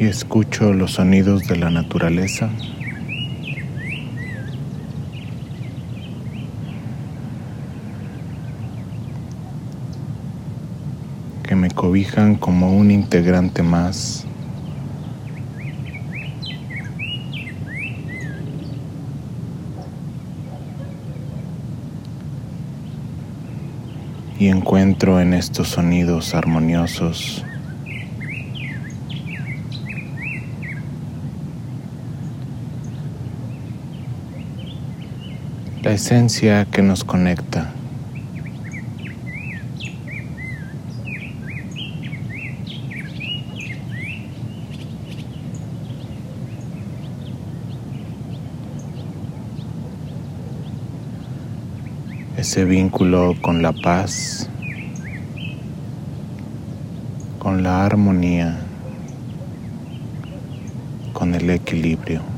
y escucho los sonidos de la naturaleza. que me cobijan como un integrante más y encuentro en estos sonidos armoniosos la esencia que nos conecta. ese vínculo con la paz, con la armonía, con el equilibrio.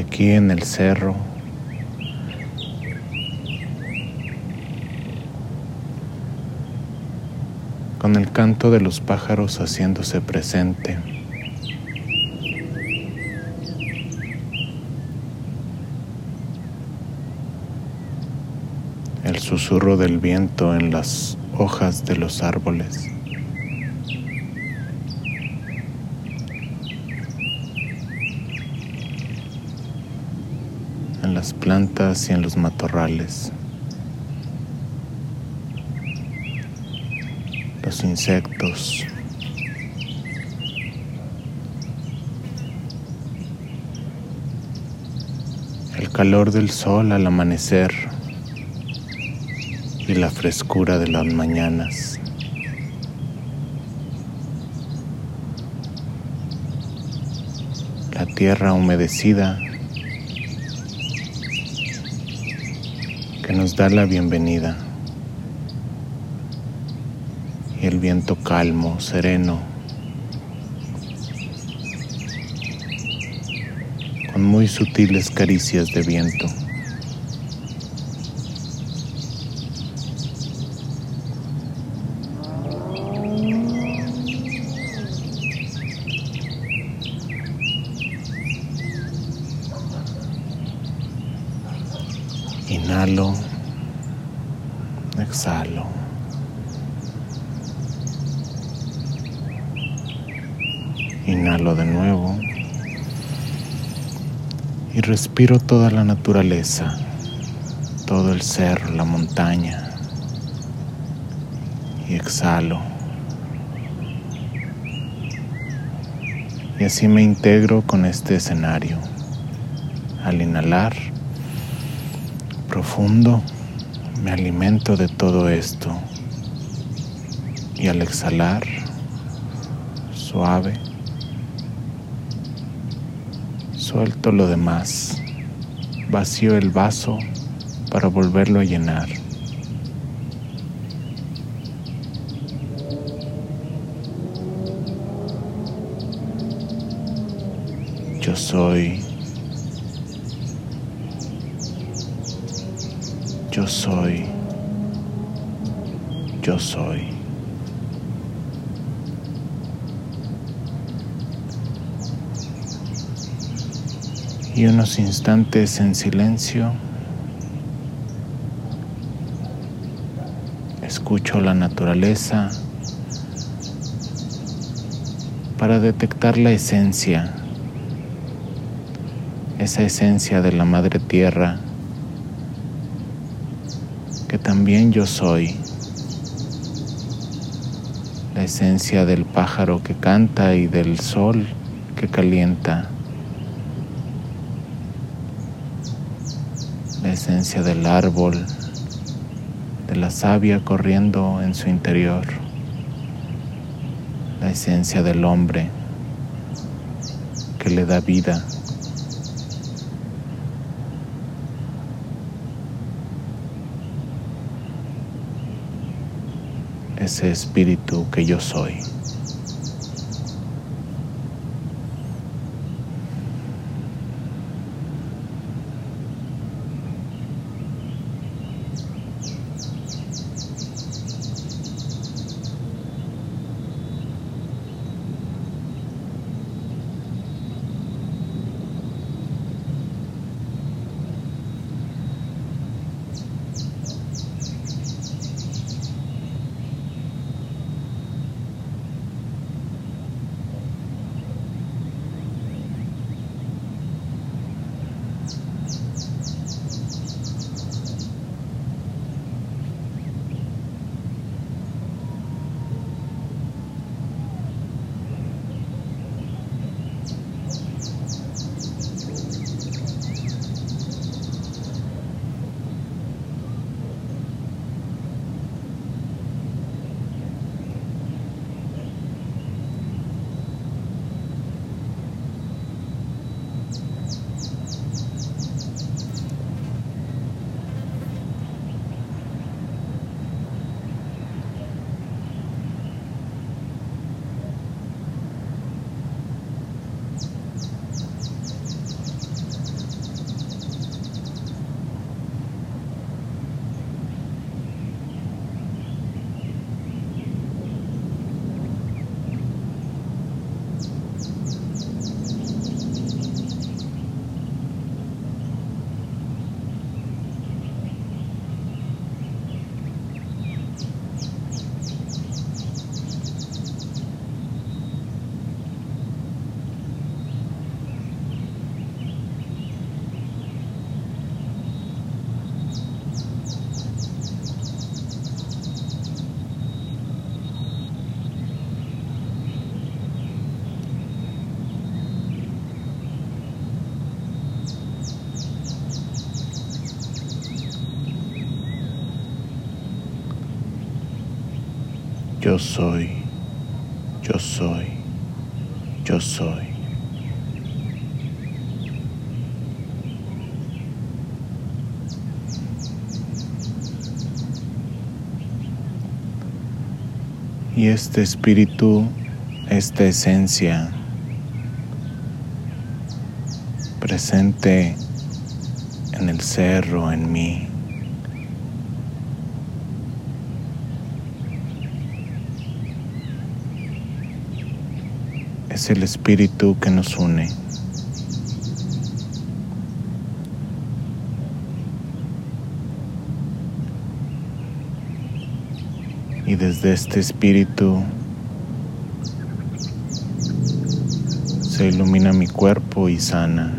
Aquí en el cerro. con el canto de los pájaros haciéndose presente. El susurro del viento en las hojas de los árboles. Las plantas y en los matorrales. Los insectos. El calor del sol al amanecer y la frescura de las mañanas. La tierra humedecida que nos da la bienvenida. Y el viento calmo, sereno, con muy sutiles caricias de viento. Inhalo, exhalo. Inhalo de nuevo y respiro toda la naturaleza, todo el cerro, la montaña. Y exhalo. Y así me integro con este escenario. Al inhalar, profundo, me alimento de todo esto. Y al exhalar, suave, suelto lo demás, vacío el vaso para volverlo a llenar. Yo soy Yo soy. Yo soy. Y unos instantes en silencio. Escucho la naturaleza para detectar la esencia, esa esencia de la Madre Tierra que también yo soy, la esencia del pájaro que canta y del sol que calienta, la esencia del árbol, de la savia corriendo en su interior, la esencia del hombre que le da vida. Ese espíritu que yo soy. Yo soy, yo soy, yo soy. Y este espíritu, esta esencia presente en el cerro, en mí, es el espíritu que nos une. Y desde este espíritu se ilumina mi cuerpo y sana.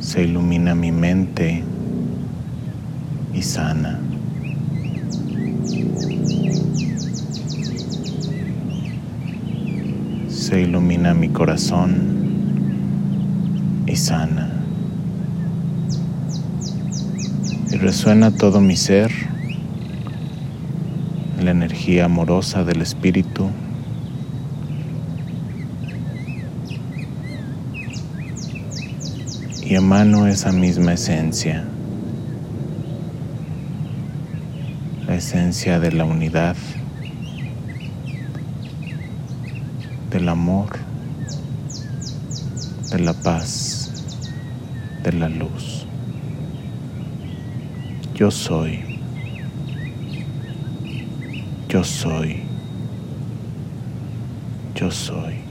Se ilumina mi mente y sana. Se ilumina mi corazón y sana. Y resuena todo mi ser, la energía amorosa del Espíritu. Y emano esa misma esencia, la esencia de la unidad del amor, de la paz, de la luz. Yo soy, yo soy, yo soy.